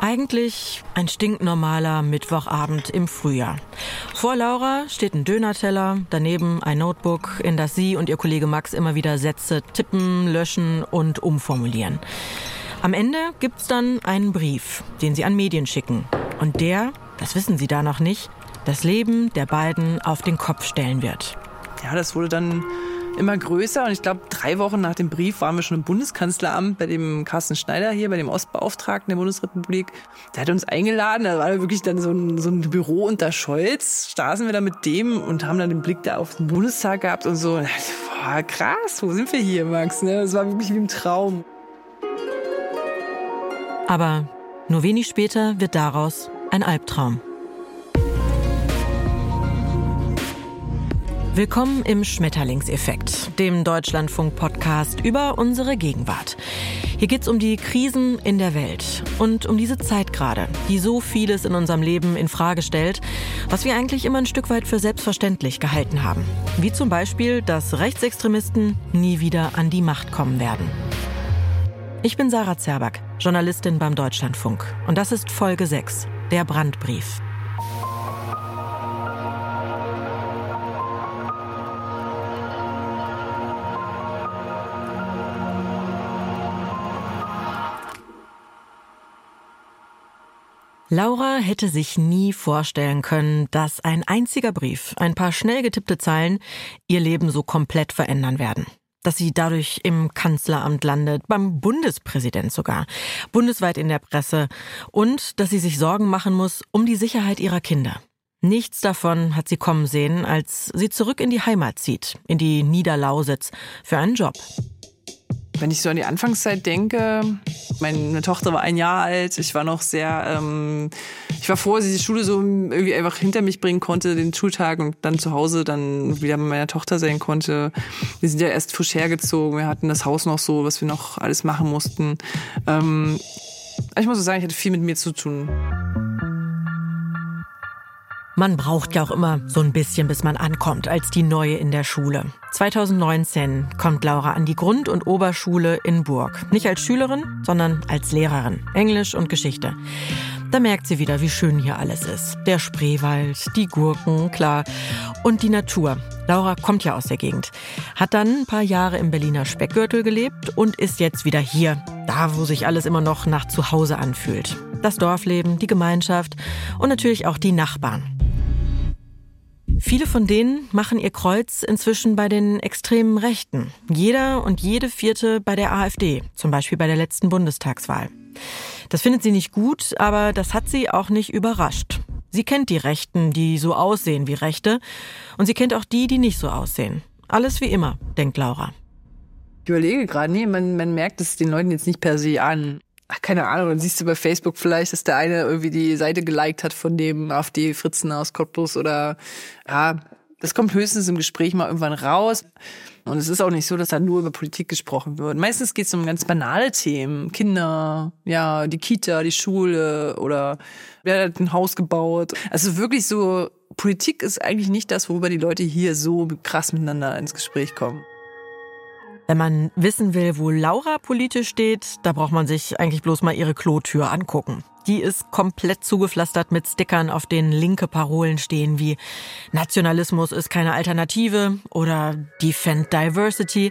Eigentlich ein stinknormaler Mittwochabend im Frühjahr. Vor Laura steht ein Dönerteller, daneben ein Notebook, in das sie und ihr Kollege Max immer wieder Sätze tippen, löschen und umformulieren. Am Ende gibt's dann einen Brief, den sie an Medien schicken. Und der, das wissen sie da noch nicht, das Leben der beiden auf den Kopf stellen wird. Ja, das wurde dann immer größer. Und ich glaube, drei Wochen nach dem Brief waren wir schon im Bundeskanzleramt bei dem Carsten Schneider hier, bei dem Ostbeauftragten der Bundesrepublik. Der hat uns eingeladen. Da war wirklich dann so ein, so ein Büro unter Scholz. Staßen wir da mit dem und haben dann den Blick da auf den Bundestag gehabt und so. Boah, krass, wo sind wir hier, Max? Ne? Das war wirklich wie im Traum. Aber nur wenig später wird daraus ein Albtraum. Willkommen im Schmetterlingseffekt, dem Deutschlandfunk-Podcast über unsere Gegenwart. Hier geht's um die Krisen in der Welt und um diese Zeit gerade, die so vieles in unserem Leben in Frage stellt, was wir eigentlich immer ein Stück weit für selbstverständlich gehalten haben. Wie zum Beispiel, dass Rechtsextremisten nie wieder an die Macht kommen werden. Ich bin Sarah Zerback, Journalistin beim Deutschlandfunk. Und das ist Folge 6, der Brandbrief. Laura hätte sich nie vorstellen können, dass ein einziger Brief, ein paar schnell getippte Zeilen ihr Leben so komplett verändern werden. Dass sie dadurch im Kanzleramt landet, beim Bundespräsident sogar, bundesweit in der Presse und dass sie sich Sorgen machen muss um die Sicherheit ihrer Kinder. Nichts davon hat sie kommen sehen, als sie zurück in die Heimat zieht, in die Niederlausitz, für einen Job. Wenn ich so an die Anfangszeit denke, meine Tochter war ein Jahr alt, ich war noch sehr, ähm, ich war froh, dass ich die Schule so irgendwie einfach hinter mich bringen konnte, den Schultag und dann zu Hause dann wieder mit meiner Tochter sein konnte. Wir sind ja erst frisch hergezogen, wir hatten das Haus noch so, was wir noch alles machen mussten. Ähm, ich muss so sagen, ich hatte viel mit mir zu tun. Man braucht ja auch immer so ein bisschen, bis man ankommt, als die Neue in der Schule. 2019 kommt Laura an die Grund- und Oberschule in Burg. Nicht als Schülerin, sondern als Lehrerin. Englisch und Geschichte. Da merkt sie wieder, wie schön hier alles ist. Der Spreewald, die Gurken, klar. Und die Natur. Laura kommt ja aus der Gegend. Hat dann ein paar Jahre im Berliner Speckgürtel gelebt und ist jetzt wieder hier. Da, wo sich alles immer noch nach Zuhause anfühlt. Das Dorfleben, die Gemeinschaft und natürlich auch die Nachbarn. Viele von denen machen ihr Kreuz inzwischen bei den extremen Rechten. Jeder und jede vierte bei der AfD, zum Beispiel bei der letzten Bundestagswahl. Das findet sie nicht gut, aber das hat sie auch nicht überrascht. Sie kennt die Rechten, die so aussehen wie Rechte, und sie kennt auch die, die nicht so aussehen. Alles wie immer, denkt Laura. Ich überlege gerade, nee, man, man merkt es den Leuten jetzt nicht per se an ach, keine Ahnung, dann siehst du bei Facebook vielleicht, dass der eine irgendwie die Seite geliked hat von dem AfD-Fritzen aus Cottbus oder ja, das kommt höchstens im Gespräch mal irgendwann raus. Und es ist auch nicht so, dass da nur über Politik gesprochen wird. Meistens geht es um ganz banale Themen. Kinder, ja, die Kita, die Schule oder wer hat ein Haus gebaut. Also wirklich so, Politik ist eigentlich nicht das, worüber die Leute hier so krass miteinander ins Gespräch kommen. Wenn man wissen will, wo Laura politisch steht, da braucht man sich eigentlich bloß mal ihre Klotür angucken. Die ist komplett zugepflastert mit Stickern, auf denen linke Parolen stehen wie Nationalismus ist keine Alternative oder Defend Diversity.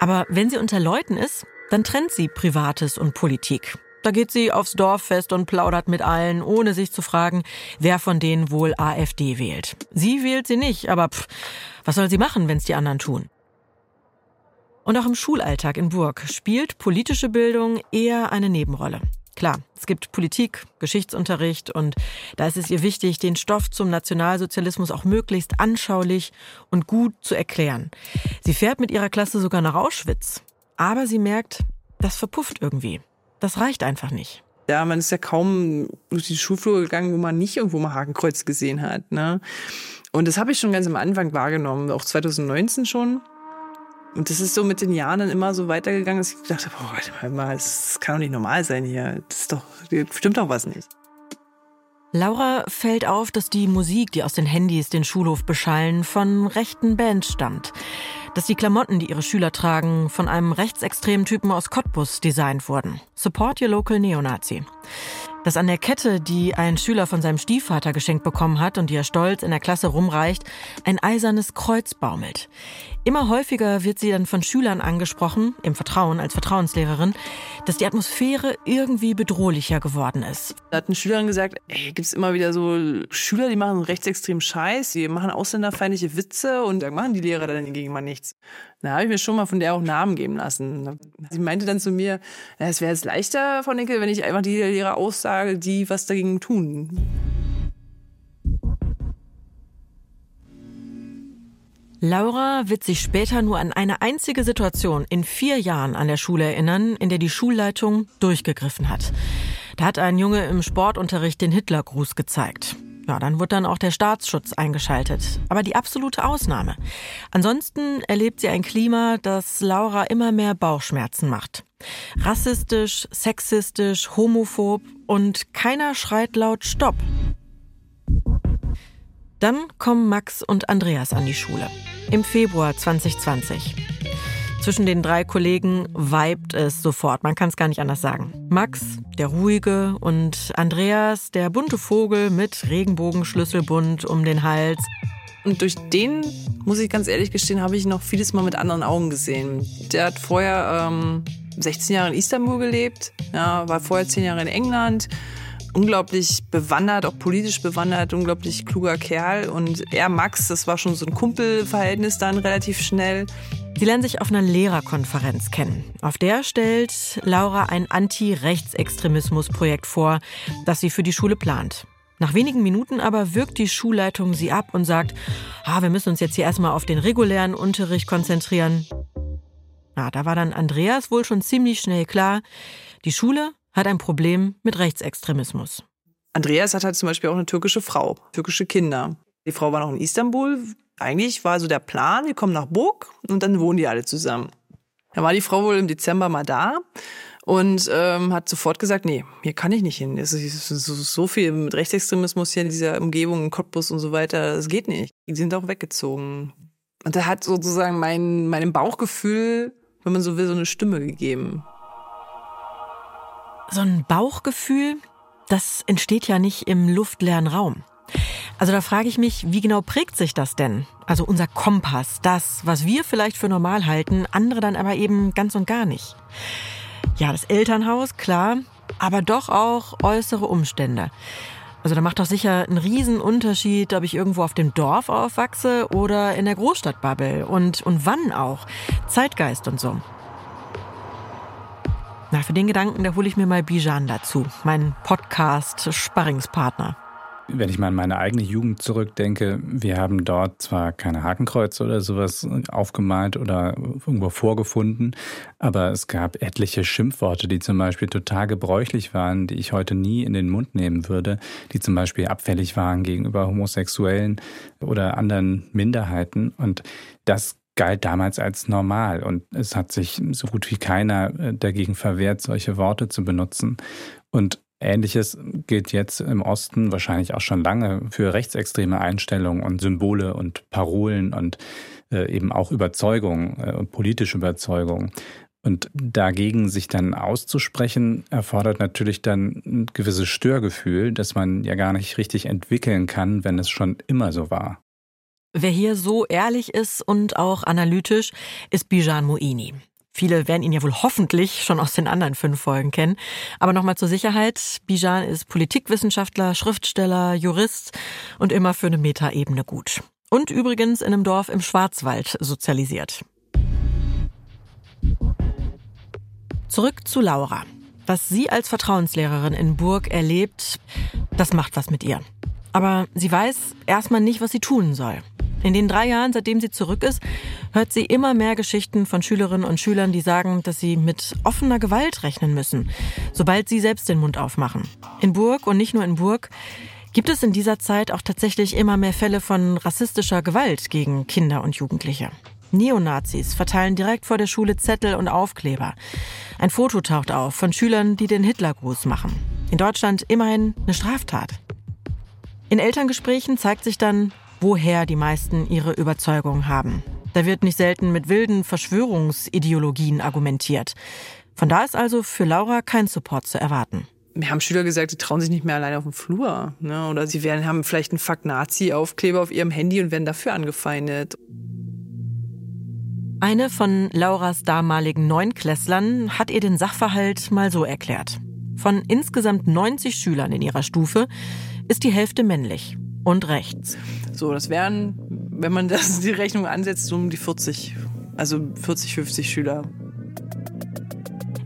Aber wenn sie unter Leuten ist, dann trennt sie Privates und Politik. Da geht sie aufs Dorffest und plaudert mit allen, ohne sich zu fragen, wer von denen wohl AfD wählt. Sie wählt sie nicht, aber pff, was soll sie machen, wenn es die anderen tun? Und auch im Schulalltag in Burg spielt politische Bildung eher eine Nebenrolle. Klar, es gibt Politik, Geschichtsunterricht und da ist es ihr wichtig, den Stoff zum Nationalsozialismus auch möglichst anschaulich und gut zu erklären. Sie fährt mit ihrer Klasse sogar nach Auschwitz. Aber sie merkt, das verpufft irgendwie. Das reicht einfach nicht. Ja, man ist ja kaum durch die Schulflur gegangen, wo man nicht irgendwo mal Hakenkreuz gesehen hat. Ne? Und das habe ich schon ganz am Anfang wahrgenommen, auch 2019 schon. Und das ist so mit den Jahren dann immer so weitergegangen, dass ich dachte, boah, warte mal, das kann doch nicht normal sein hier. Das ist doch, stimmt doch was nicht. Laura fällt auf, dass die Musik, die aus den Handys den Schulhof beschallen, von rechten Bands stammt. Dass die Klamotten, die ihre Schüler tragen, von einem rechtsextremen Typen aus Cottbus designt wurden. Support your local Neonazi. Dass an der Kette, die ein Schüler von seinem Stiefvater geschenkt bekommen hat und die er stolz in der Klasse rumreicht, ein eisernes Kreuz baumelt. Immer häufiger wird sie dann von Schülern angesprochen, im Vertrauen als Vertrauenslehrerin, dass die Atmosphäre irgendwie bedrohlicher geworden ist. Da hat eine Schülerin gesagt, ey, gibt es immer wieder so Schüler, die machen rechtsextremen Scheiß, die machen ausländerfeindliche Witze und da machen die Lehrer dann hingegen mal nichts. Da habe ich mir schon mal von der auch Namen geben lassen. Sie meinte dann zu mir, es wäre jetzt leichter, Frau Nickel, wenn ich einfach die Lehrer aussage, die was dagegen tun. Laura wird sich später nur an eine einzige Situation in vier Jahren an der Schule erinnern, in der die Schulleitung durchgegriffen hat. Da hat ein Junge im Sportunterricht den Hitlergruß gezeigt. Ja, dann wird dann auch der Staatsschutz eingeschaltet. Aber die absolute Ausnahme. Ansonsten erlebt sie ein Klima, das Laura immer mehr Bauchschmerzen macht. Rassistisch, sexistisch, homophob und keiner schreit laut Stopp. Dann kommen Max und Andreas an die Schule. Im Februar 2020. Zwischen den drei Kollegen vibet es sofort, man kann es gar nicht anders sagen. Max, der ruhige, und Andreas, der bunte Vogel mit Regenbogenschlüsselbund um den Hals. Und durch den, muss ich ganz ehrlich gestehen, habe ich noch vieles Mal mit anderen Augen gesehen. Der hat vorher ähm, 16 Jahre in Istanbul gelebt, ja, war vorher 10 Jahre in England, unglaublich bewandert, auch politisch bewandert, unglaublich kluger Kerl. Und er, Max, das war schon so ein Kumpelverhältnis dann relativ schnell. Sie lernen sich auf einer Lehrerkonferenz kennen. Auf der stellt Laura ein Anti-Rechtsextremismus-Projekt vor, das sie für die Schule plant. Nach wenigen Minuten aber wirkt die Schulleitung sie ab und sagt, ah, wir müssen uns jetzt hier erstmal auf den regulären Unterricht konzentrieren. Na, da war dann Andreas wohl schon ziemlich schnell klar, die Schule hat ein Problem mit Rechtsextremismus. Andreas hat halt zum Beispiel auch eine türkische Frau, türkische Kinder. Die Frau war noch in Istanbul. Eigentlich war so der Plan, wir kommen nach Burg und dann wohnen die alle zusammen. Da war die Frau wohl im Dezember mal da und ähm, hat sofort gesagt, nee, hier kann ich nicht hin. Es ist so, so viel mit Rechtsextremismus hier in dieser Umgebung, in Cottbus und so weiter, das geht nicht. Die sind auch weggezogen. Und da hat sozusagen mein, meinem Bauchgefühl, wenn man so will, so eine Stimme gegeben so ein Bauchgefühl, das entsteht ja nicht im luftleeren Raum. Also da frage ich mich, wie genau prägt sich das denn? Also unser Kompass, das, was wir vielleicht für normal halten, andere dann aber eben ganz und gar nicht. Ja, das Elternhaus, klar, aber doch auch äußere Umstände. Also da macht doch sicher einen riesen Unterschied, ob ich irgendwo auf dem Dorf aufwachse oder in der Großstadtbubble und, und wann auch. Zeitgeist und so. Na, für den Gedanken, da hole ich mir mal Bijan dazu, meinen Podcast-Sparringspartner. Wenn ich mal an meine eigene Jugend zurückdenke, wir haben dort zwar keine Hakenkreuze oder sowas aufgemalt oder irgendwo vorgefunden, aber es gab etliche Schimpfworte, die zum Beispiel total gebräuchlich waren, die ich heute nie in den Mund nehmen würde, die zum Beispiel abfällig waren gegenüber Homosexuellen oder anderen Minderheiten. Und das galt damals als normal und es hat sich so gut wie keiner äh, dagegen verwehrt, solche Worte zu benutzen. Und Ähnliches gilt jetzt im Osten wahrscheinlich auch schon lange für rechtsextreme Einstellungen und Symbole und Parolen und äh, eben auch Überzeugungen äh, politische Überzeugungen. Und dagegen sich dann auszusprechen, erfordert natürlich dann ein gewisses Störgefühl, das man ja gar nicht richtig entwickeln kann, wenn es schon immer so war. Wer hier so ehrlich ist und auch analytisch, ist Bijan Moini. Viele werden ihn ja wohl hoffentlich schon aus den anderen fünf Folgen kennen. Aber nochmal zur Sicherheit. Bijan ist Politikwissenschaftler, Schriftsteller, Jurist und immer für eine Metaebene gut. Und übrigens in einem Dorf im Schwarzwald sozialisiert. Zurück zu Laura. Was sie als Vertrauenslehrerin in Burg erlebt, das macht was mit ihr. Aber sie weiß erstmal nicht, was sie tun soll. In den drei Jahren, seitdem sie zurück ist, hört sie immer mehr Geschichten von Schülerinnen und Schülern, die sagen, dass sie mit offener Gewalt rechnen müssen, sobald sie selbst den Mund aufmachen. In Burg und nicht nur in Burg gibt es in dieser Zeit auch tatsächlich immer mehr Fälle von rassistischer Gewalt gegen Kinder und Jugendliche. Neonazis verteilen direkt vor der Schule Zettel und Aufkleber. Ein Foto taucht auf von Schülern, die den Hitlergruß machen. In Deutschland immerhin eine Straftat. In Elterngesprächen zeigt sich dann, woher die meisten ihre Überzeugungen haben. Da wird nicht selten mit wilden Verschwörungsideologien argumentiert. Von da ist also für Laura kein Support zu erwarten. Mir haben Schüler gesagt, die trauen sich nicht mehr alleine auf dem Flur. Ne? Oder sie werden, haben vielleicht einen Fuck-Nazi-Aufkleber auf ihrem Handy und werden dafür angefeindet. Eine von Lauras damaligen Neunklässlern hat ihr den Sachverhalt mal so erklärt. Von insgesamt 90 Schülern in ihrer Stufe ist die Hälfte männlich und rechts. So, das wären, wenn man das die Rechnung ansetzt, um die 40, also 40, 50 Schüler.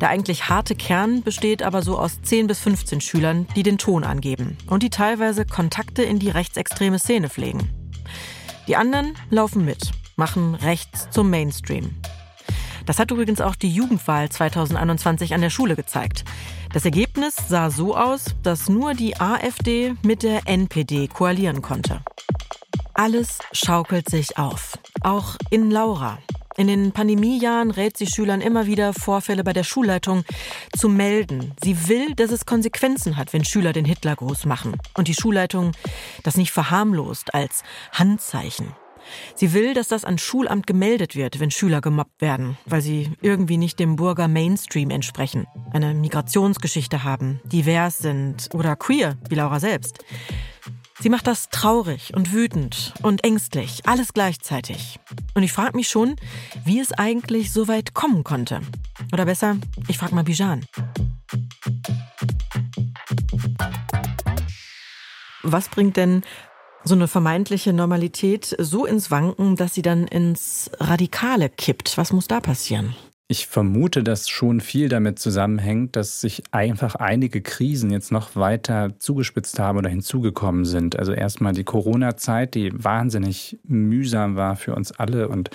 Der eigentlich harte Kern besteht aber so aus 10 bis 15 Schülern, die den Ton angeben und die teilweise Kontakte in die rechtsextreme Szene pflegen. Die anderen laufen mit, machen rechts zum Mainstream. Das hat übrigens auch die Jugendwahl 2021 an der Schule gezeigt. Das Ergebnis sah so aus, dass nur die AfD mit der NPD koalieren konnte. Alles schaukelt sich auf. Auch in Laura, in den Pandemiejahren rät sie Schülern immer wieder, Vorfälle bei der Schulleitung zu melden. Sie will, dass es Konsequenzen hat, wenn Schüler den Hitlergruß machen. Und die Schulleitung das nicht verharmlost als Handzeichen. Sie will, dass das an Schulamt gemeldet wird, wenn Schüler gemobbt werden, weil sie irgendwie nicht dem Burger Mainstream entsprechen, eine Migrationsgeschichte haben, divers sind oder queer, wie Laura selbst. Sie macht das traurig und wütend und ängstlich, alles gleichzeitig. Und ich frage mich schon, wie es eigentlich so weit kommen konnte. Oder besser, ich frage mal Bijan. Was bringt denn so eine vermeintliche Normalität so ins Wanken, dass sie dann ins Radikale kippt? Was muss da passieren? Ich vermute, dass schon viel damit zusammenhängt, dass sich einfach einige Krisen jetzt noch weiter zugespitzt haben oder hinzugekommen sind. Also erstmal die Corona-Zeit, die wahnsinnig mühsam war für uns alle und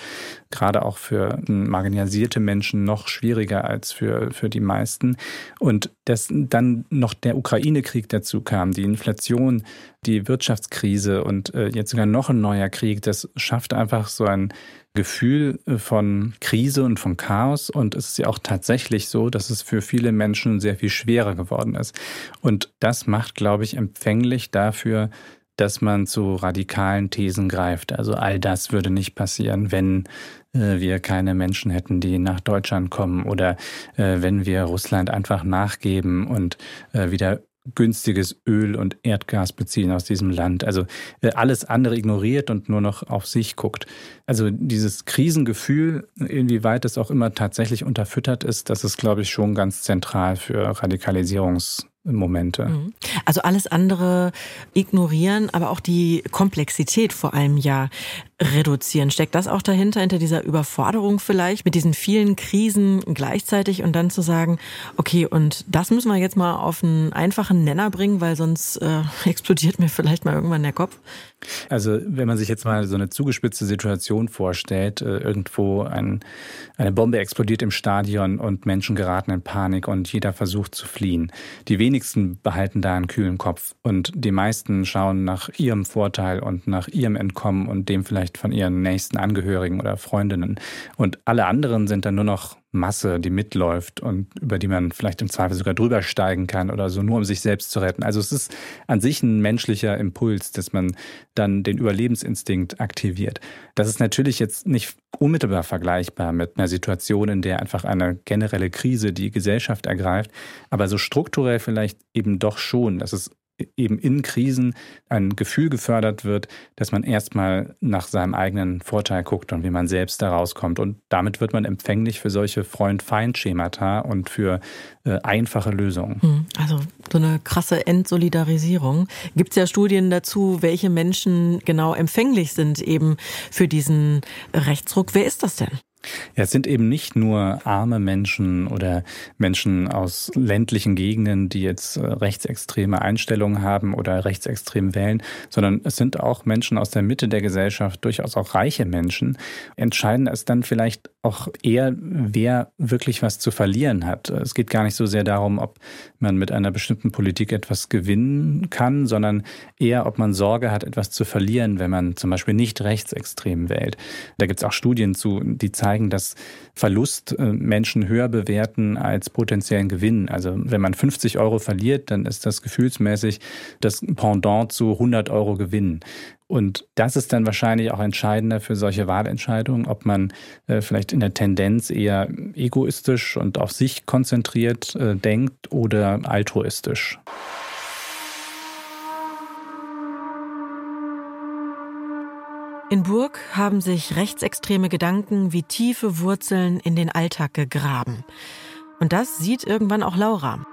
gerade auch für marginalisierte Menschen noch schwieriger als für, für die meisten. Und dass dann noch der Ukraine-Krieg dazu kam, die Inflation, die Wirtschaftskrise und äh, jetzt sogar noch ein neuer Krieg, das schafft einfach so ein Gefühl äh, von Krise und von Chaos. Und es ist ja auch tatsächlich so, dass es für viele Menschen sehr viel schwerer geworden ist. Und das macht, glaube ich, empfänglich dafür, dass man zu radikalen Thesen greift. Also all das würde nicht passieren, wenn wir keine Menschen hätten, die nach Deutschland kommen oder äh, wenn wir Russland einfach nachgeben und äh, wieder günstiges Öl und Erdgas beziehen aus diesem Land. Also äh, alles andere ignoriert und nur noch auf sich guckt. Also dieses Krisengefühl, inwieweit es auch immer tatsächlich unterfüttert ist, das ist, glaube ich, schon ganz zentral für Radikalisierungs Momente. Mhm. Also alles andere ignorieren, aber auch die Komplexität vor allem ja reduzieren. Steckt das auch dahinter, hinter dieser Überforderung vielleicht, mit diesen vielen Krisen gleichzeitig und dann zu sagen, okay, und das müssen wir jetzt mal auf einen einfachen Nenner bringen, weil sonst äh, explodiert mir vielleicht mal irgendwann der Kopf? Also wenn man sich jetzt mal so eine zugespitzte Situation vorstellt, äh, irgendwo ein, eine Bombe explodiert im Stadion und Menschen geraten in Panik und jeder versucht zu fliehen. Die wenigsten behalten da einen kühlen Kopf und die meisten schauen nach ihrem Vorteil und nach ihrem Entkommen und dem vielleicht von ihren nächsten Angehörigen oder Freundinnen. Und alle anderen sind dann nur noch Masse, die mitläuft und über die man vielleicht im Zweifel sogar drüber steigen kann oder so, nur um sich selbst zu retten. Also es ist an sich ein menschlicher Impuls, dass man dann den Überlebensinstinkt aktiviert. Das ist natürlich jetzt nicht unmittelbar vergleichbar mit einer Situation, in der einfach eine generelle Krise die Gesellschaft ergreift, aber so strukturell vielleicht eben doch schon, dass es eben in Krisen ein Gefühl gefördert wird, dass man erstmal nach seinem eigenen Vorteil guckt und wie man selbst da rauskommt. Und damit wird man empfänglich für solche Freund-Feind-Schemata und für äh, einfache Lösungen. Hm, also so eine krasse Entsolidarisierung. Gibt es ja Studien dazu, welche Menschen genau empfänglich sind eben für diesen Rechtsruck. Wer ist das denn? Ja, es sind eben nicht nur arme Menschen oder Menschen aus ländlichen Gegenden, die jetzt äh, rechtsextreme Einstellungen haben oder rechtsextrem wählen, sondern es sind auch Menschen aus der Mitte der Gesellschaft, durchaus auch reiche Menschen. Entscheidend ist dann vielleicht auch eher, wer wirklich was zu verlieren hat. Es geht gar nicht so sehr darum, ob man mit einer bestimmten Politik etwas gewinnen kann, sondern eher, ob man Sorge hat, etwas zu verlieren, wenn man zum Beispiel nicht rechtsextrem wählt. Da gibt es auch Studien zu, die zeigen, dass Verlust äh, Menschen höher bewerten als potenziellen Gewinn. Also wenn man 50 Euro verliert, dann ist das gefühlsmäßig das Pendant zu 100 Euro Gewinn. Und das ist dann wahrscheinlich auch entscheidender für solche Wahlentscheidungen, ob man äh, vielleicht in der Tendenz eher egoistisch und auf sich konzentriert äh, denkt oder altruistisch. In Burg haben sich rechtsextreme Gedanken wie tiefe Wurzeln in den Alltag gegraben. Und das sieht irgendwann auch Laura.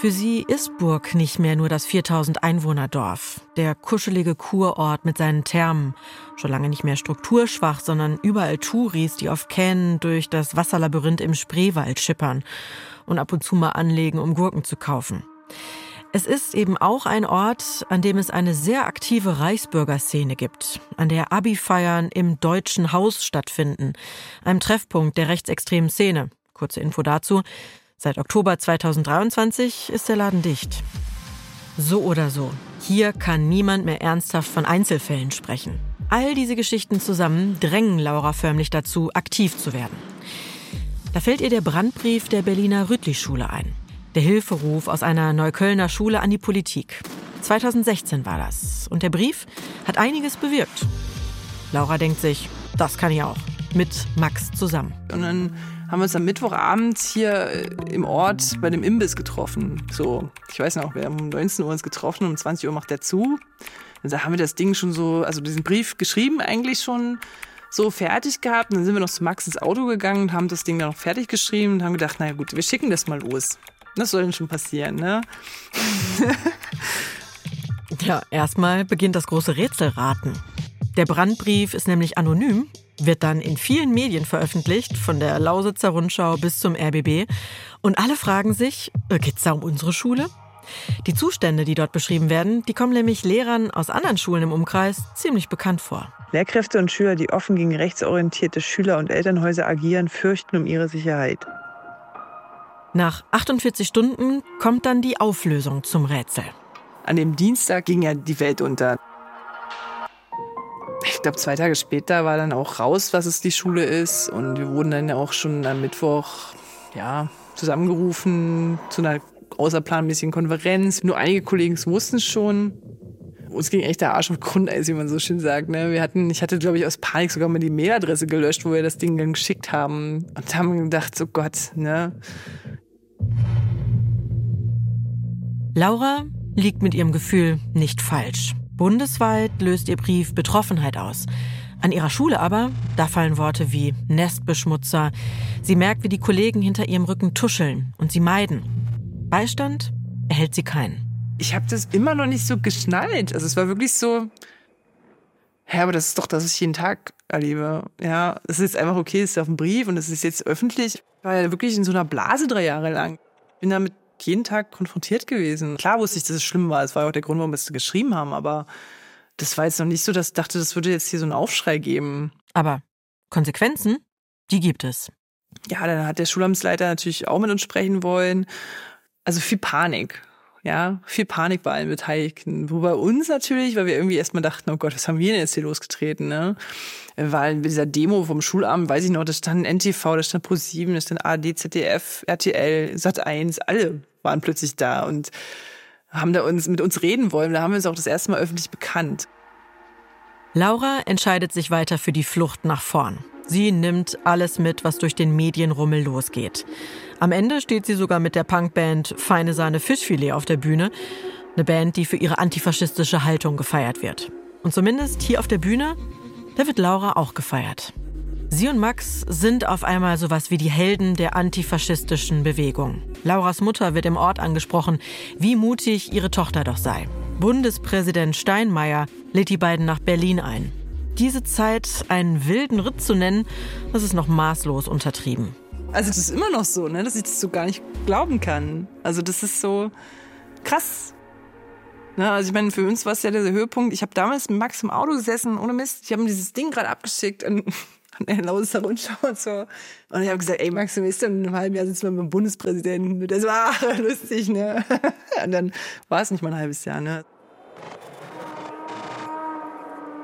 Für sie ist Burg nicht mehr nur das 4000 Einwohner-Dorf, der kuschelige Kurort mit seinen Thermen, schon lange nicht mehr strukturschwach, sondern überall Touris, die auf Kähnen durch das Wasserlabyrinth im Spreewald schippern und ab und zu mal anlegen, um Gurken zu kaufen. Es ist eben auch ein Ort, an dem es eine sehr aktive Reichsbürgerszene gibt, an der Abi-Feiern im Deutschen Haus stattfinden, einem Treffpunkt der rechtsextremen Szene. Kurze Info dazu. Seit Oktober 2023 ist der Laden dicht. So oder so, hier kann niemand mehr ernsthaft von Einzelfällen sprechen. All diese Geschichten zusammen drängen Laura förmlich dazu, aktiv zu werden. Da fällt ihr der Brandbrief der Berliner Rüttli-Schule ein. Der Hilferuf aus einer Neuköllner Schule an die Politik. 2016 war das. Und der Brief hat einiges bewirkt. Laura denkt sich, das kann ich auch. Mit Max zusammen. Und dann haben wir uns am Mittwochabend hier äh, im Ort bei dem Imbiss getroffen. So, ich weiß noch, wir haben um 19 Uhr uns getroffen, um 20 Uhr macht der zu. Und da haben wir das Ding schon so, also diesen Brief geschrieben eigentlich schon so fertig gehabt. Und dann sind wir noch zu Max ins Auto gegangen und haben das Ding dann noch fertig geschrieben und haben gedacht, naja gut, wir schicken das mal los. Das soll denn schon passieren, ne? ja, erstmal beginnt das große Rätselraten. Der Brandbrief ist nämlich anonym, wird dann in vielen Medien veröffentlicht, von der Lausitzer Rundschau bis zum RBB. Und alle fragen sich, äh, geht's da um unsere Schule? Die Zustände, die dort beschrieben werden, die kommen nämlich Lehrern aus anderen Schulen im Umkreis ziemlich bekannt vor. Lehrkräfte und Schüler, die offen gegen rechtsorientierte Schüler und Elternhäuser agieren, fürchten um ihre Sicherheit. Nach 48 Stunden kommt dann die Auflösung zum Rätsel. An dem Dienstag ging ja die Welt unter. Ich glaube, zwei Tage später war dann auch raus, was es die Schule ist. Und wir wurden dann auch schon am Mittwoch ja, zusammengerufen zu einer außerplanmäßigen Konferenz. Nur einige Kollegen wussten schon. Uns ging echt der Arsch auf Grundeis, wie man so schön sagt. Ne? Wir hatten, ich hatte, glaube ich, aus Panik sogar mal die Mailadresse gelöscht, wo wir das Ding dann geschickt haben. Und haben gedacht, so Gott, ne? Laura liegt mit ihrem Gefühl nicht falsch. Bundesweit löst ihr Brief Betroffenheit aus. An ihrer Schule aber, da fallen Worte wie Nestbeschmutzer. Sie merkt, wie die Kollegen hinter ihrem Rücken tuscheln und sie meiden. Beistand erhält sie keinen. Ich habe das immer noch nicht so geschnallt. Also es war wirklich so, ja, aber das ist doch, das ich jeden Tag erlebe. Ja, es ist einfach okay, es ist auf dem Brief und es ist jetzt öffentlich. Ich war ja wirklich in so einer Blase drei Jahre lang. Bin damit jeden Tag konfrontiert gewesen. Klar wusste ich, dass es schlimm war. Es war auch der Grund, warum wir es geschrieben haben. Aber das war jetzt noch nicht so, dass ich dachte, das würde jetzt hier so einen Aufschrei geben. Aber Konsequenzen, die gibt es. Ja, dann hat der Schulamtsleiter natürlich auch mit uns sprechen wollen. Also viel Panik. Ja, viel Panik bei allen Beteiligten. Wo bei uns natürlich, weil wir irgendwie erstmal dachten, oh Gott, was haben wir denn jetzt hier losgetreten, ne? Weil bei dieser Demo vom Schulamt, weiß ich noch, da stand NTV, da stand Pro7, da stand ARD, ZDF, RTL, Sat1, alle waren plötzlich da und haben da uns mit uns reden wollen. Da haben wir uns auch das erste Mal öffentlich bekannt. Laura entscheidet sich weiter für die Flucht nach vorn. Sie nimmt alles mit, was durch den Medienrummel losgeht. Am Ende steht sie sogar mit der Punkband Feine Sahne Fischfilet auf der Bühne. Eine Band, die für ihre antifaschistische Haltung gefeiert wird. Und zumindest hier auf der Bühne, da wird Laura auch gefeiert. Sie und Max sind auf einmal sowas wie die Helden der antifaschistischen Bewegung. Lauras Mutter wird im Ort angesprochen, wie mutig ihre Tochter doch sei. Bundespräsident Steinmeier lädt die beiden nach Berlin ein. Diese Zeit einen wilden Ritt zu nennen, das ist noch maßlos untertrieben. Also das ist immer noch so, ne, dass ich das so gar nicht glauben kann. Also das ist so krass. Ne, also ich meine, für uns war es ja der Höhepunkt. Ich habe damals mit Max im Auto gesessen, ohne Mist. Ich habe ihm dieses Ding gerade abgeschickt an, an und so. Und ich habe gesagt, ey Max, du weißt in einem halben Jahr sitzen wir mit dem Bundespräsidenten. Das war lustig, ne? Und dann war es nicht mal ein halbes Jahr, ne?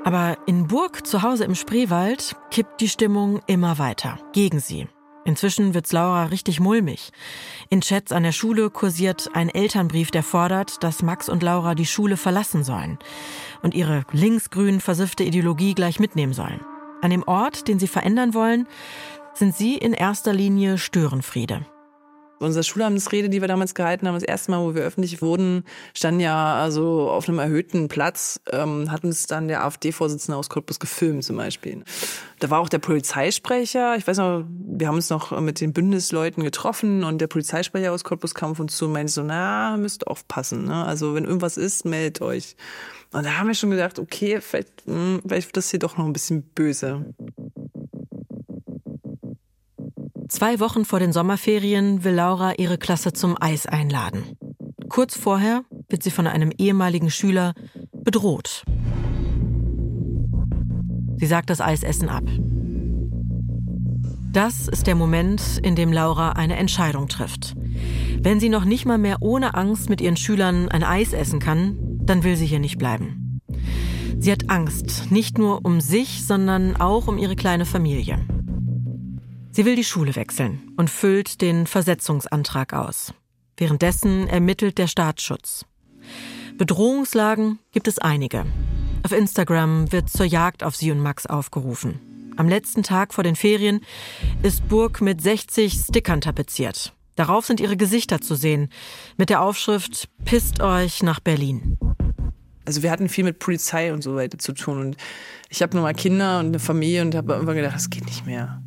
Aber in Burg zu Hause im Spreewald kippt die Stimmung immer weiter gegen sie. Inzwischen wird's Laura richtig mulmig. In Chats an der Schule kursiert ein Elternbrief, der fordert, dass Max und Laura die Schule verlassen sollen. und ihre linksgrün versiffte Ideologie gleich mitnehmen sollen. An dem Ort, den sie verändern wollen, sind sie in erster Linie Störenfriede. Unsere Schulabendrede, die wir damals gehalten haben, das erste Mal, wo wir öffentlich wurden, standen ja also auf einem erhöhten Platz, ähm, hat uns dann der AfD-Vorsitzende aus Cottbus gefilmt zum Beispiel. Da war auch der Polizeisprecher, ich weiß noch, wir haben uns noch mit den Bündnisleuten getroffen und der Polizeisprecher aus Cottbus kam auf uns zu und meinte so, na, müsst aufpassen, ne? also wenn irgendwas ist, meldet euch. Und da haben wir schon gedacht, okay, vielleicht, mh, hm, vielleicht wird das hier doch noch ein bisschen böse. Zwei Wochen vor den Sommerferien will Laura ihre Klasse zum Eis einladen. Kurz vorher wird sie von einem ehemaligen Schüler bedroht. Sie sagt das Eisessen ab. Das ist der Moment, in dem Laura eine Entscheidung trifft. Wenn sie noch nicht mal mehr ohne Angst mit ihren Schülern ein Eis essen kann, dann will sie hier nicht bleiben. Sie hat Angst, nicht nur um sich, sondern auch um ihre kleine Familie. Sie will die Schule wechseln und füllt den Versetzungsantrag aus. Währenddessen ermittelt der Staatsschutz. Bedrohungslagen gibt es einige. Auf Instagram wird zur Jagd auf sie und Max aufgerufen. Am letzten Tag vor den Ferien ist Burg mit 60 Stickern tapeziert. Darauf sind ihre Gesichter zu sehen, mit der Aufschrift Pisst euch nach Berlin. Also wir hatten viel mit Polizei und so weiter zu tun und ich habe nur mal Kinder und eine Familie und habe irgendwann gedacht, das geht nicht mehr.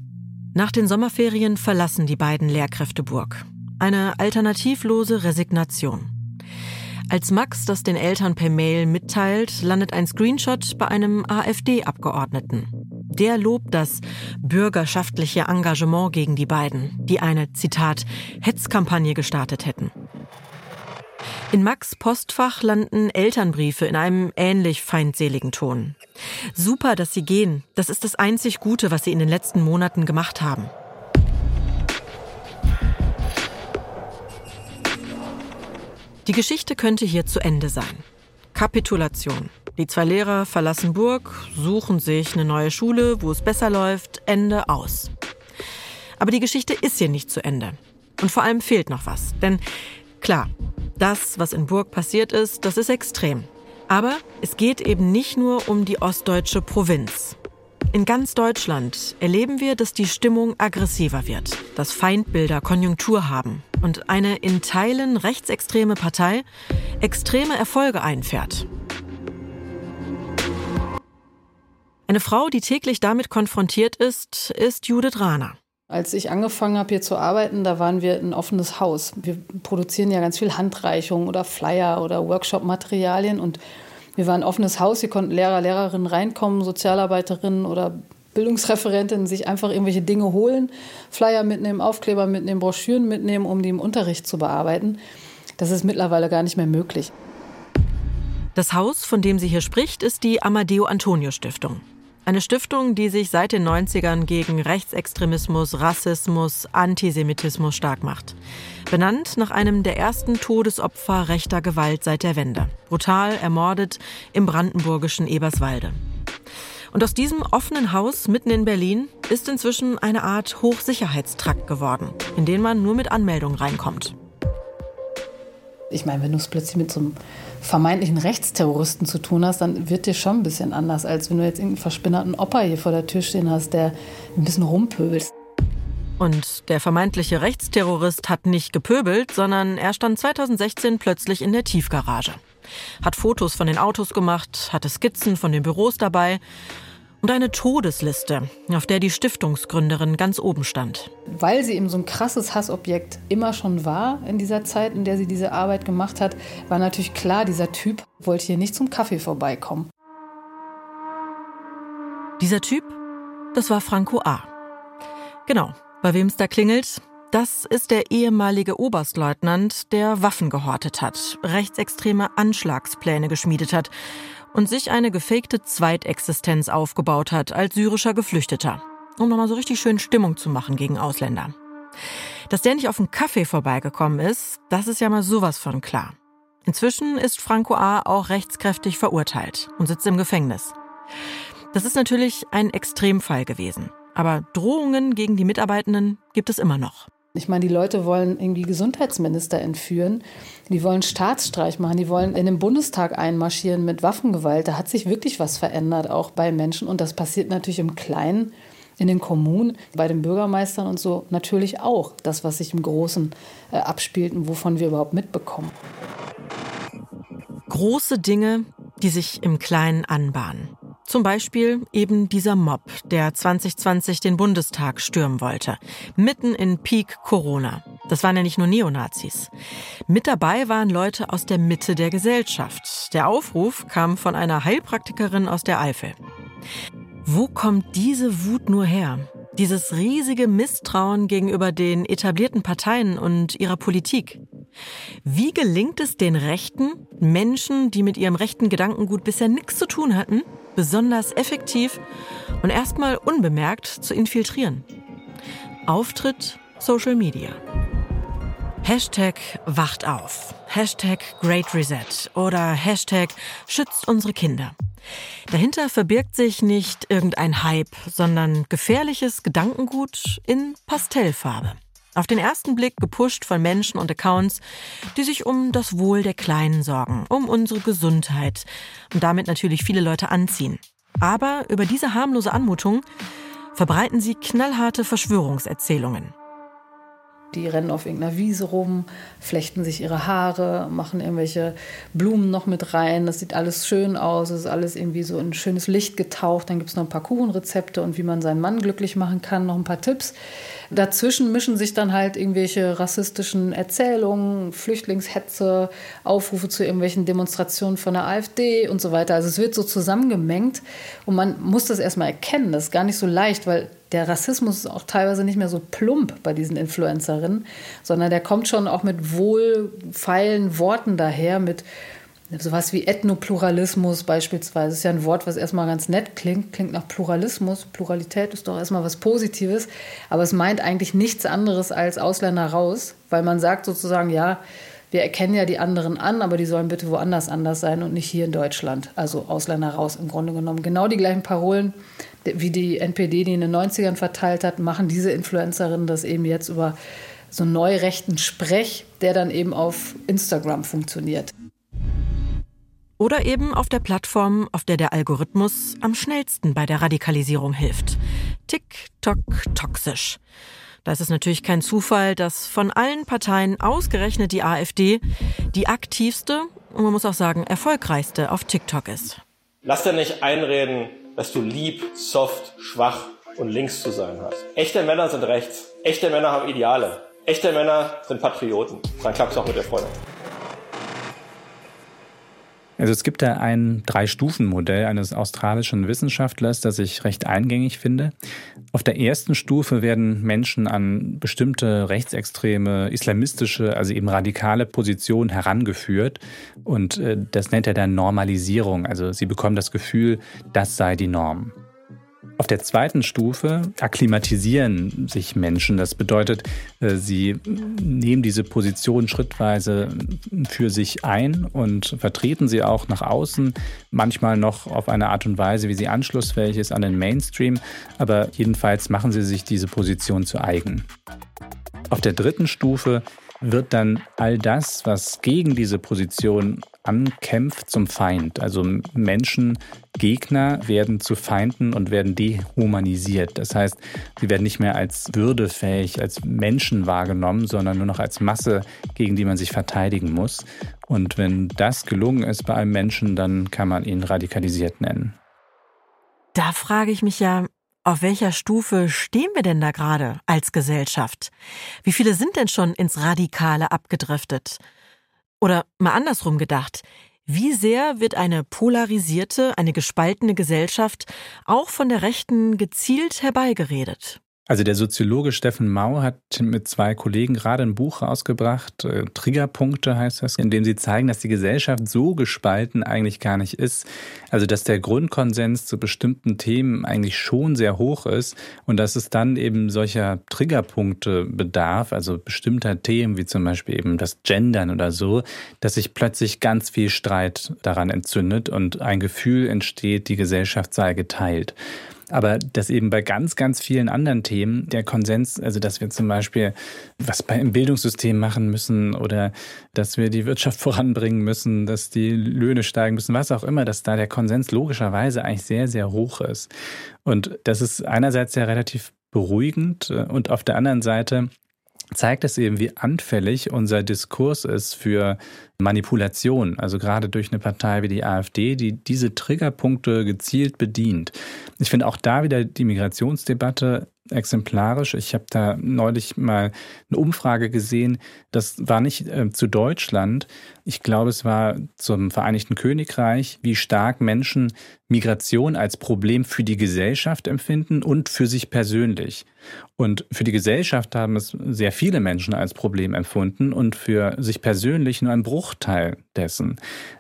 Nach den Sommerferien verlassen die beiden Lehrkräfte Burg. Eine alternativlose Resignation. Als Max das den Eltern per Mail mitteilt, landet ein Screenshot bei einem AfD-Abgeordneten. Der lobt das bürgerschaftliche Engagement gegen die beiden, die eine, Zitat, Hetzkampagne gestartet hätten. In Max Postfach landen Elternbriefe in einem ähnlich feindseligen Ton. Super, dass Sie gehen. Das ist das einzig Gute, was Sie in den letzten Monaten gemacht haben. Die Geschichte könnte hier zu Ende sein. Kapitulation. Die zwei Lehrer verlassen Burg, suchen sich eine neue Schule, wo es besser läuft, Ende aus. Aber die Geschichte ist hier nicht zu Ende. Und vor allem fehlt noch was. Denn klar, das, was in Burg passiert ist, das ist extrem. Aber es geht eben nicht nur um die ostdeutsche Provinz. In ganz Deutschland erleben wir, dass die Stimmung aggressiver wird, dass Feindbilder Konjunktur haben und eine in Teilen rechtsextreme Partei extreme Erfolge einfährt. Eine Frau, die täglich damit konfrontiert ist, ist Judith Rahner. Als ich angefangen habe hier zu arbeiten, da waren wir ein offenes Haus. Wir produzieren ja ganz viel Handreichungen oder Flyer oder Workshop-Materialien und wir waren ein offenes Haus. Hier konnten Lehrer, Lehrerinnen reinkommen, Sozialarbeiterinnen oder Bildungsreferentinnen sich einfach irgendwelche Dinge holen, Flyer mitnehmen, Aufkleber mitnehmen, Broschüren mitnehmen, um die im Unterricht zu bearbeiten. Das ist mittlerweile gar nicht mehr möglich. Das Haus, von dem sie hier spricht, ist die Amadeo Antonio Stiftung. Eine Stiftung, die sich seit den 90ern gegen Rechtsextremismus, Rassismus, Antisemitismus stark macht. Benannt nach einem der ersten Todesopfer rechter Gewalt seit der Wende. Brutal ermordet im brandenburgischen Eberswalde. Und aus diesem offenen Haus mitten in Berlin ist inzwischen eine Art Hochsicherheitstrakt geworden, in den man nur mit Anmeldung reinkommt. Ich meine, wenn du es plötzlich mit so einem vermeintlichen Rechtsterroristen zu tun hast, dann wird dir schon ein bisschen anders, als wenn du jetzt irgendeinen verspinnerten Opa hier vor der Tür stehen hast, der ein bisschen rumpöbelt. Und der vermeintliche Rechtsterrorist hat nicht gepöbelt, sondern er stand 2016 plötzlich in der Tiefgarage. Hat Fotos von den Autos gemacht, hatte Skizzen von den Büros dabei und eine Todesliste, auf der die Stiftungsgründerin ganz oben stand. Weil sie eben so ein krasses Hassobjekt immer schon war in dieser Zeit, in der sie diese Arbeit gemacht hat, war natürlich klar, dieser Typ wollte hier nicht zum Kaffee vorbeikommen. Dieser Typ, das war Franco A. Genau, bei wem es da klingelt, das ist der ehemalige Oberstleutnant, der Waffen gehortet hat, rechtsextreme Anschlagspläne geschmiedet hat und sich eine gefakte Zweitexistenz aufgebaut hat als syrischer Geflüchteter, um nochmal so richtig schön Stimmung zu machen gegen Ausländer. Dass der nicht auf einen Kaffee vorbeigekommen ist, das ist ja mal sowas von klar. Inzwischen ist Franco A. auch rechtskräftig verurteilt und sitzt im Gefängnis. Das ist natürlich ein Extremfall gewesen. Aber Drohungen gegen die Mitarbeitenden gibt es immer noch. Ich meine, die Leute wollen irgendwie Gesundheitsminister entführen, die wollen Staatsstreich machen, die wollen in den Bundestag einmarschieren mit Waffengewalt. Da hat sich wirklich was verändert, auch bei Menschen. Und das passiert natürlich im Kleinen, in den Kommunen, bei den Bürgermeistern und so natürlich auch. Das, was sich im Großen äh, abspielt und wovon wir überhaupt mitbekommen. Große Dinge, die sich im Kleinen anbahnen. Zum Beispiel eben dieser Mob, der 2020 den Bundestag stürmen wollte. Mitten in Peak Corona. Das waren ja nicht nur Neonazis. Mit dabei waren Leute aus der Mitte der Gesellschaft. Der Aufruf kam von einer Heilpraktikerin aus der Eifel. Wo kommt diese Wut nur her? Dieses riesige Misstrauen gegenüber den etablierten Parteien und ihrer Politik. Wie gelingt es den Rechten, Menschen, die mit ihrem rechten Gedankengut bisher nichts zu tun hatten, besonders effektiv und erstmal unbemerkt zu infiltrieren? Auftritt Social Media. Hashtag wacht auf, Hashtag Great Reset oder Hashtag schützt unsere Kinder. Dahinter verbirgt sich nicht irgendein Hype, sondern gefährliches Gedankengut in Pastellfarbe. Auf den ersten Blick gepusht von Menschen und Accounts, die sich um das Wohl der Kleinen sorgen, um unsere Gesundheit und damit natürlich viele Leute anziehen. Aber über diese harmlose Anmutung verbreiten sie knallharte Verschwörungserzählungen. Die rennen auf irgendeiner Wiese rum, flechten sich ihre Haare, machen irgendwelche Blumen noch mit rein. Das sieht alles schön aus, es ist alles irgendwie so in schönes Licht getaucht. Dann gibt es noch ein paar Kuchenrezepte und wie man seinen Mann glücklich machen kann, noch ein paar Tipps. Dazwischen mischen sich dann halt irgendwelche rassistischen Erzählungen, Flüchtlingshetze, Aufrufe zu irgendwelchen Demonstrationen von der AfD und so weiter. Also es wird so zusammengemengt und man muss das erstmal erkennen. Das ist gar nicht so leicht, weil der Rassismus ist auch teilweise nicht mehr so plump bei diesen Influencerinnen, sondern der kommt schon auch mit wohlfeilen Worten daher, mit sowas wie Ethnopluralismus beispielsweise. Ist ja ein Wort, was erstmal ganz nett klingt, klingt nach Pluralismus. Pluralität ist doch erstmal was Positives, aber es meint eigentlich nichts anderes als Ausländer raus, weil man sagt sozusagen, ja, wir erkennen ja die anderen an, aber die sollen bitte woanders anders sein und nicht hier in Deutschland. Also Ausländer raus im Grunde genommen. Genau die gleichen Parolen, wie die NPD, die in den 90ern verteilt hat, machen diese Influencerinnen das eben jetzt über so einen neurechten Sprech, der dann eben auf Instagram funktioniert. Oder eben auf der Plattform, auf der der Algorithmus am schnellsten bei der Radikalisierung hilft. TikTok toxisch. Da ist es natürlich kein Zufall, dass von allen Parteien ausgerechnet die AfD die aktivste und man muss auch sagen erfolgreichste auf TikTok ist. Lass dir nicht einreden, dass du lieb, soft, schwach und links zu sein hast. Echte Männer sind rechts. Echte Männer haben Ideale. Echte Männer sind Patrioten. Dann klappt es auch mit der Freundin. Also es gibt da ein Drei-Stufen-Modell eines australischen Wissenschaftlers, das ich recht eingängig finde. Auf der ersten Stufe werden Menschen an bestimmte rechtsextreme, islamistische, also eben radikale Positionen herangeführt. Und äh, das nennt er dann Normalisierung. Also sie bekommen das Gefühl, das sei die Norm. Auf der zweiten Stufe akklimatisieren sich Menschen. Das bedeutet, äh, sie nehmen diese Position schrittweise für sich ein und vertreten sie auch nach außen, manchmal noch auf eine Art und Weise, wie sie anschlussfähig ist an den Mainstream, aber jedenfalls machen sie sich diese Position zu eigen. Auf der dritten Stufe wird dann all das, was gegen diese Position ankämpft, zum Feind. Also Menschen, Gegner werden zu Feinden und werden dehumanisiert. Das heißt, sie werden nicht mehr als würdefähig, als Menschen wahrgenommen, sondern nur noch als Masse, gegen die man sich verteidigen muss. Und wenn das gelungen ist bei einem Menschen, dann kann man ihn radikalisiert nennen. Da frage ich mich ja, auf welcher Stufe stehen wir denn da gerade als Gesellschaft? Wie viele sind denn schon ins Radikale abgedriftet? Oder mal andersrum gedacht, wie sehr wird eine polarisierte, eine gespaltene Gesellschaft auch von der Rechten gezielt herbeigeredet? Also der Soziologe Steffen Mau hat mit zwei Kollegen gerade ein Buch rausgebracht, äh, Triggerpunkte heißt das, in dem sie zeigen, dass die Gesellschaft so gespalten eigentlich gar nicht ist. Also dass der Grundkonsens zu bestimmten Themen eigentlich schon sehr hoch ist und dass es dann eben solcher Triggerpunkte bedarf, also bestimmter Themen wie zum Beispiel eben das Gendern oder so, dass sich plötzlich ganz viel Streit daran entzündet und ein Gefühl entsteht, die Gesellschaft sei geteilt. Aber dass eben bei ganz, ganz vielen anderen Themen der Konsens, also dass wir zum Beispiel was im Bildungssystem machen müssen oder dass wir die Wirtschaft voranbringen müssen, dass die Löhne steigen müssen, was auch immer, dass da der Konsens logischerweise eigentlich sehr, sehr hoch ist. Und das ist einerseits ja relativ beruhigend und auf der anderen Seite zeigt es eben, wie anfällig unser Diskurs ist für Manipulation, also gerade durch eine Partei wie die AfD, die diese Triggerpunkte gezielt bedient. Ich finde auch da wieder die Migrationsdebatte exemplarisch. Ich habe da neulich mal eine Umfrage gesehen, das war nicht äh, zu Deutschland, ich glaube es war zum Vereinigten Königreich, wie stark Menschen Migration als Problem für die Gesellschaft empfinden und für sich persönlich. Und für die Gesellschaft haben es sehr viele Menschen als Problem empfunden und für sich persönlich nur ein Bruchteil dessen.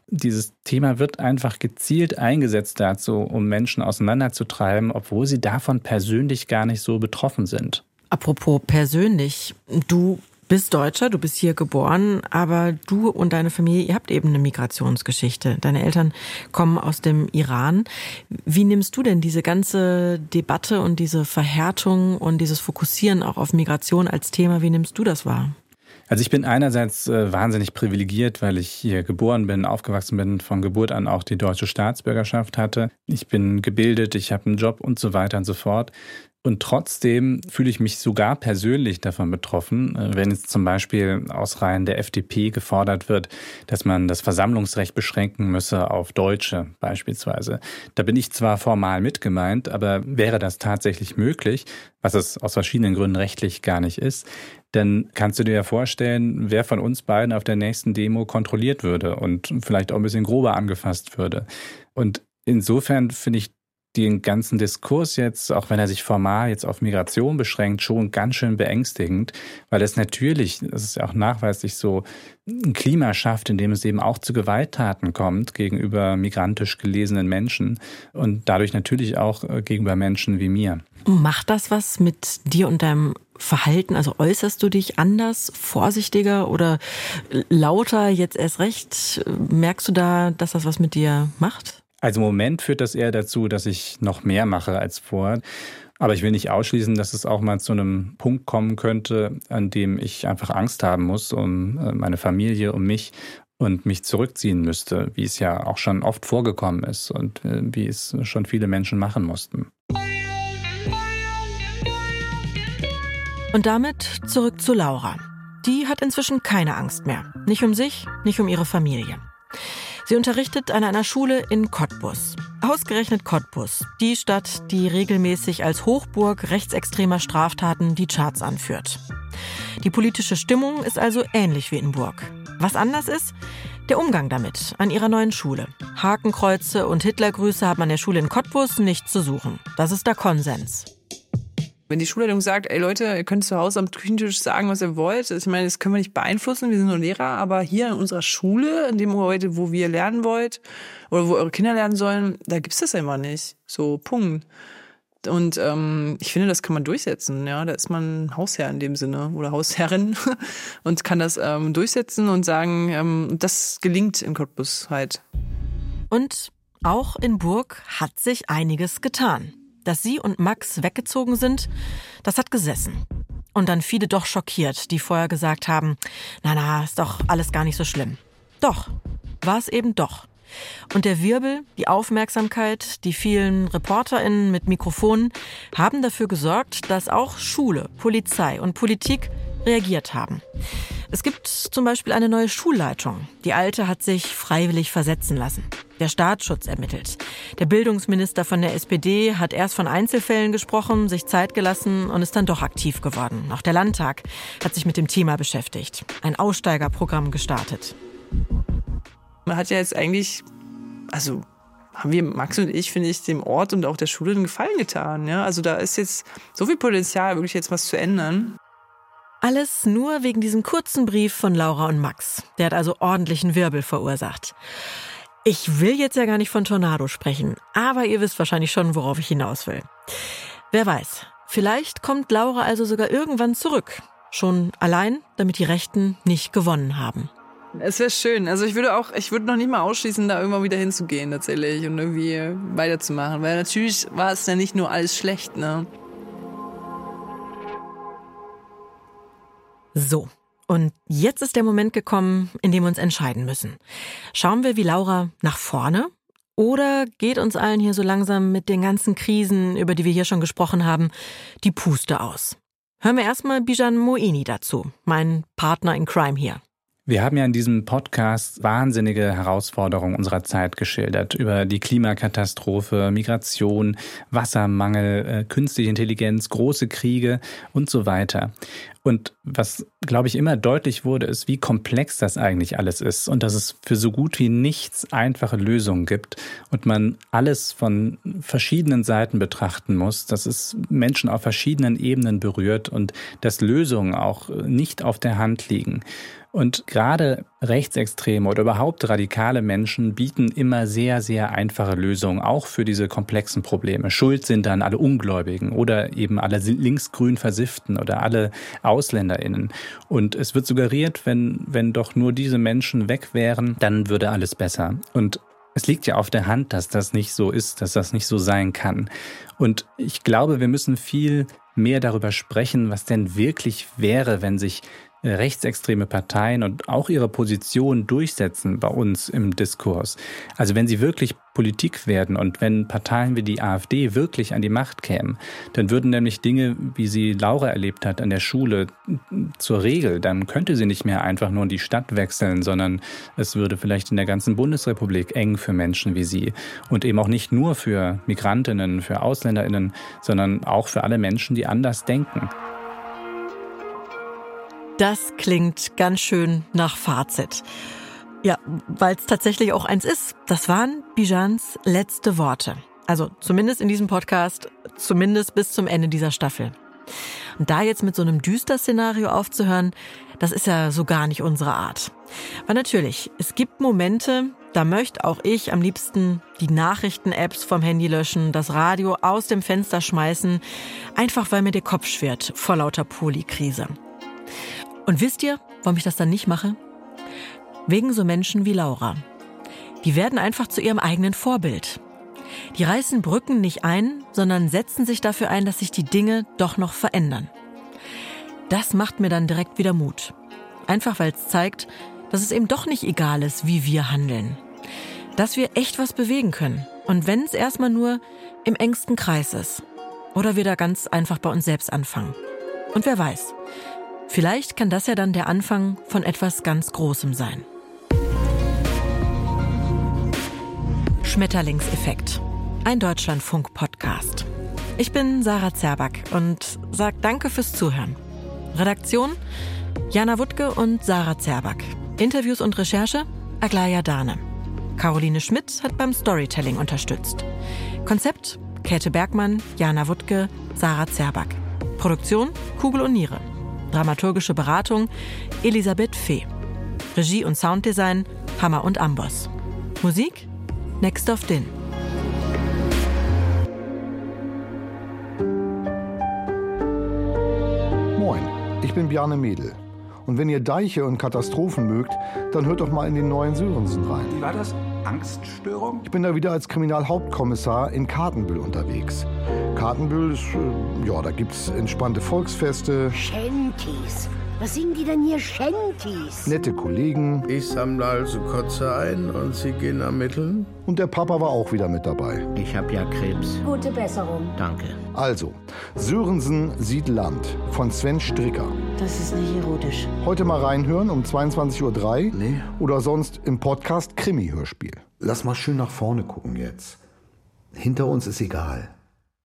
Dieses Thema wird einfach gezielt eingesetzt dazu, um Menschen auseinanderzutreiben, obwohl sie davon persönlich gar nicht so betroffen sind. Apropos persönlich, du bist Deutscher, du bist hier geboren, aber du und deine Familie, ihr habt eben eine Migrationsgeschichte. Deine Eltern kommen aus dem Iran. Wie nimmst du denn diese ganze Debatte und diese Verhärtung und dieses Fokussieren auch auf Migration als Thema, wie nimmst du das wahr? Also ich bin einerseits äh, wahnsinnig privilegiert, weil ich hier geboren bin, aufgewachsen bin, von Geburt an auch die deutsche Staatsbürgerschaft hatte. Ich bin gebildet, ich habe einen Job und so weiter und so fort. Und trotzdem fühle ich mich sogar persönlich davon betroffen, äh, wenn jetzt zum Beispiel aus Reihen der FDP gefordert wird, dass man das Versammlungsrecht beschränken müsse auf Deutsche beispielsweise. Da bin ich zwar formal mitgemeint, aber wäre das tatsächlich möglich, was es aus verschiedenen Gründen rechtlich gar nicht ist, dann kannst du dir ja vorstellen, wer von uns beiden auf der nächsten Demo kontrolliert würde und vielleicht auch ein bisschen grober angefasst würde. Und insofern finde ich den ganzen Diskurs jetzt, auch wenn er sich formal jetzt auf Migration beschränkt, schon ganz schön beängstigend, weil es natürlich, das ist ja auch nachweislich so, ein Klima schafft, in dem es eben auch zu Gewalttaten kommt gegenüber migrantisch gelesenen Menschen und dadurch natürlich auch äh, gegenüber Menschen wie mir. Macht das was mit dir und deinem Verhalten? Also äußerst du dich anders, vorsichtiger oder lauter jetzt erst recht? Merkst du da, dass das was mit dir macht? Also im Moment führt das eher dazu, dass ich noch mehr mache als vorher. Aber ich will nicht ausschließen, dass es auch mal zu einem Punkt kommen könnte, an dem ich einfach Angst haben muss um äh, meine Familie, um mich und mich zurückziehen müsste, wie es ja auch schon oft vorgekommen ist und äh, wie es schon viele Menschen machen mussten. Und damit zurück zu Laura. Die hat inzwischen keine Angst mehr. Nicht um sich, nicht um ihre Familie. Sie unterrichtet an einer Schule in Cottbus. Ausgerechnet Cottbus, die Stadt, die regelmäßig als Hochburg rechtsextremer Straftaten die Charts anführt. Die politische Stimmung ist also ähnlich wie in Burg. Was anders ist, der Umgang damit an ihrer neuen Schule. Hakenkreuze und Hitlergrüße haben an der Schule in Cottbus nichts zu suchen. Das ist der Konsens. Wenn die Schulleitung sagt, ey Leute, ihr könnt zu Hause am Küchentisch sagen, was ihr wollt. Ich meine, das können wir nicht beeinflussen, wir sind nur Lehrer, aber hier in unserer Schule, in dem heute, wo wir lernen wollt, oder wo eure Kinder lernen sollen, da gibt's das einfach nicht. So, Punkt. Und ähm, ich finde, das kann man durchsetzen. Ja, da ist man Hausherr in dem Sinne oder Hausherrin und kann das ähm, durchsetzen und sagen, ähm, das gelingt in Cottbus halt. Und auch in Burg hat sich einiges getan. Dass sie und Max weggezogen sind, das hat gesessen. Und dann viele doch schockiert, die vorher gesagt haben, na na, ist doch alles gar nicht so schlimm. Doch, war es eben doch. Und der Wirbel, die Aufmerksamkeit, die vielen ReporterInnen mit Mikrofonen haben dafür gesorgt, dass auch Schule, Polizei und Politik reagiert haben. Es gibt zum Beispiel eine neue Schulleitung. Die alte hat sich freiwillig versetzen lassen. Der Staatsschutz ermittelt. Der Bildungsminister von der SPD hat erst von Einzelfällen gesprochen, sich Zeit gelassen und ist dann doch aktiv geworden. Auch der Landtag hat sich mit dem Thema beschäftigt. Ein Aussteigerprogramm gestartet. Man hat ja jetzt eigentlich, also haben wir, Max und ich, finde ich, dem Ort und auch der Schule einen Gefallen getan. Ja? Also da ist jetzt so viel Potenzial, wirklich jetzt was zu ändern. Alles nur wegen diesem kurzen Brief von Laura und Max. Der hat also ordentlichen Wirbel verursacht. Ich will jetzt ja gar nicht von Tornado sprechen, aber ihr wisst wahrscheinlich schon, worauf ich hinaus will. Wer weiß, vielleicht kommt Laura also sogar irgendwann zurück. Schon allein, damit die Rechten nicht gewonnen haben. Es wäre schön. Also ich würde auch, ich würde noch nicht mal ausschließen, da irgendwann wieder hinzugehen tatsächlich und irgendwie weiterzumachen. Weil natürlich war es ja nicht nur alles schlecht, ne? So. Und jetzt ist der Moment gekommen, in dem wir uns entscheiden müssen. Schauen wir wie Laura nach vorne oder geht uns allen hier so langsam mit den ganzen Krisen, über die wir hier schon gesprochen haben, die Puste aus? Hören wir erstmal Bijan Moini dazu, mein Partner in Crime hier. Wir haben ja in diesem Podcast wahnsinnige Herausforderungen unserer Zeit geschildert über die Klimakatastrophe, Migration, Wassermangel, äh, künstliche Intelligenz, große Kriege und so weiter. Und was, glaube ich, immer deutlich wurde, ist, wie komplex das eigentlich alles ist und dass es für so gut wie nichts einfache Lösungen gibt und man alles von verschiedenen Seiten betrachten muss, dass es Menschen auf verschiedenen Ebenen berührt und dass Lösungen auch nicht auf der Hand liegen. Und gerade Rechtsextreme oder überhaupt radikale Menschen bieten immer sehr, sehr einfache Lösungen, auch für diese komplexen Probleme. Schuld sind dann alle Ungläubigen oder eben alle linksgrün Versifften oder alle AusländerInnen. Und es wird suggeriert, wenn, wenn doch nur diese Menschen weg wären, dann würde alles besser. Und es liegt ja auf der Hand, dass das nicht so ist, dass das nicht so sein kann. Und ich glaube, wir müssen viel mehr darüber sprechen, was denn wirklich wäre, wenn sich rechtsextreme Parteien und auch ihre Position durchsetzen bei uns im Diskurs. Also wenn sie wirklich Politik werden und wenn Parteien wie die AfD wirklich an die Macht kämen, dann würden nämlich Dinge, wie sie Laura erlebt hat an der Schule, zur Regel. Dann könnte sie nicht mehr einfach nur in die Stadt wechseln, sondern es würde vielleicht in der ganzen Bundesrepublik eng für Menschen wie sie und eben auch nicht nur für Migrantinnen, für Ausländerinnen, sondern auch für alle Menschen, die anders denken. Das klingt ganz schön nach Fazit. Ja, weil es tatsächlich auch eins ist. Das waren Bijans letzte Worte. Also zumindest in diesem Podcast, zumindest bis zum Ende dieser Staffel. Und da jetzt mit so einem Düster-Szenario aufzuhören, das ist ja so gar nicht unsere Art. Weil natürlich, es gibt Momente, da möchte auch ich am liebsten die Nachrichten-Apps vom Handy löschen, das Radio aus dem Fenster schmeißen, einfach weil mir der Kopf schwirrt vor lauter Polikrise. Und wisst ihr, warum ich das dann nicht mache? Wegen so Menschen wie Laura. Die werden einfach zu ihrem eigenen Vorbild. Die reißen Brücken nicht ein, sondern setzen sich dafür ein, dass sich die Dinge doch noch verändern. Das macht mir dann direkt wieder Mut. Einfach weil es zeigt, dass es eben doch nicht egal ist, wie wir handeln. Dass wir echt was bewegen können. Und wenn es erstmal nur im engsten Kreis ist. Oder wir da ganz einfach bei uns selbst anfangen. Und wer weiß, Vielleicht kann das ja dann der Anfang von etwas ganz Großem sein. Schmetterlingseffekt. Ein Deutschlandfunk-Podcast. Ich bin Sarah Zerback und sag Danke fürs Zuhören. Redaktion Jana Wuttke und Sarah Zerback. Interviews und Recherche Aglaya Dahne. Caroline Schmidt hat beim Storytelling unterstützt. Konzept Käthe Bergmann, Jana Wuttke, Sarah Zerback. Produktion Kugel und Niere. Dramaturgische Beratung Elisabeth Fee. Regie und Sounddesign Hammer und Amboss. Musik Next of Din. Moin, ich bin Bjarne Mädel. Und wenn ihr Deiche und Katastrophen mögt, dann hört doch mal in den neuen Sörensen rein. Wie war das? Angststörung? Ich bin da wieder als Kriminalhauptkommissar in Kartenbüll unterwegs. Kartenbüll ist, äh, ja, da gibt's entspannte Volksfeste. Shanties. Was singen die denn hier Shanties? Nette Kollegen. Ich sammle also Kotze ein und Sie gehen ermitteln? Und der Papa war auch wieder mit dabei. Ich hab ja Krebs. Gute Besserung. Danke. Also, Sörensen sieht Land von Sven Stricker. Das ist nicht erotisch. Heute mal reinhören um 22.03 Uhr. Nee. Oder sonst im Podcast Krimi-Hörspiel. Lass mal schön nach vorne gucken jetzt. Hinter uns ist egal.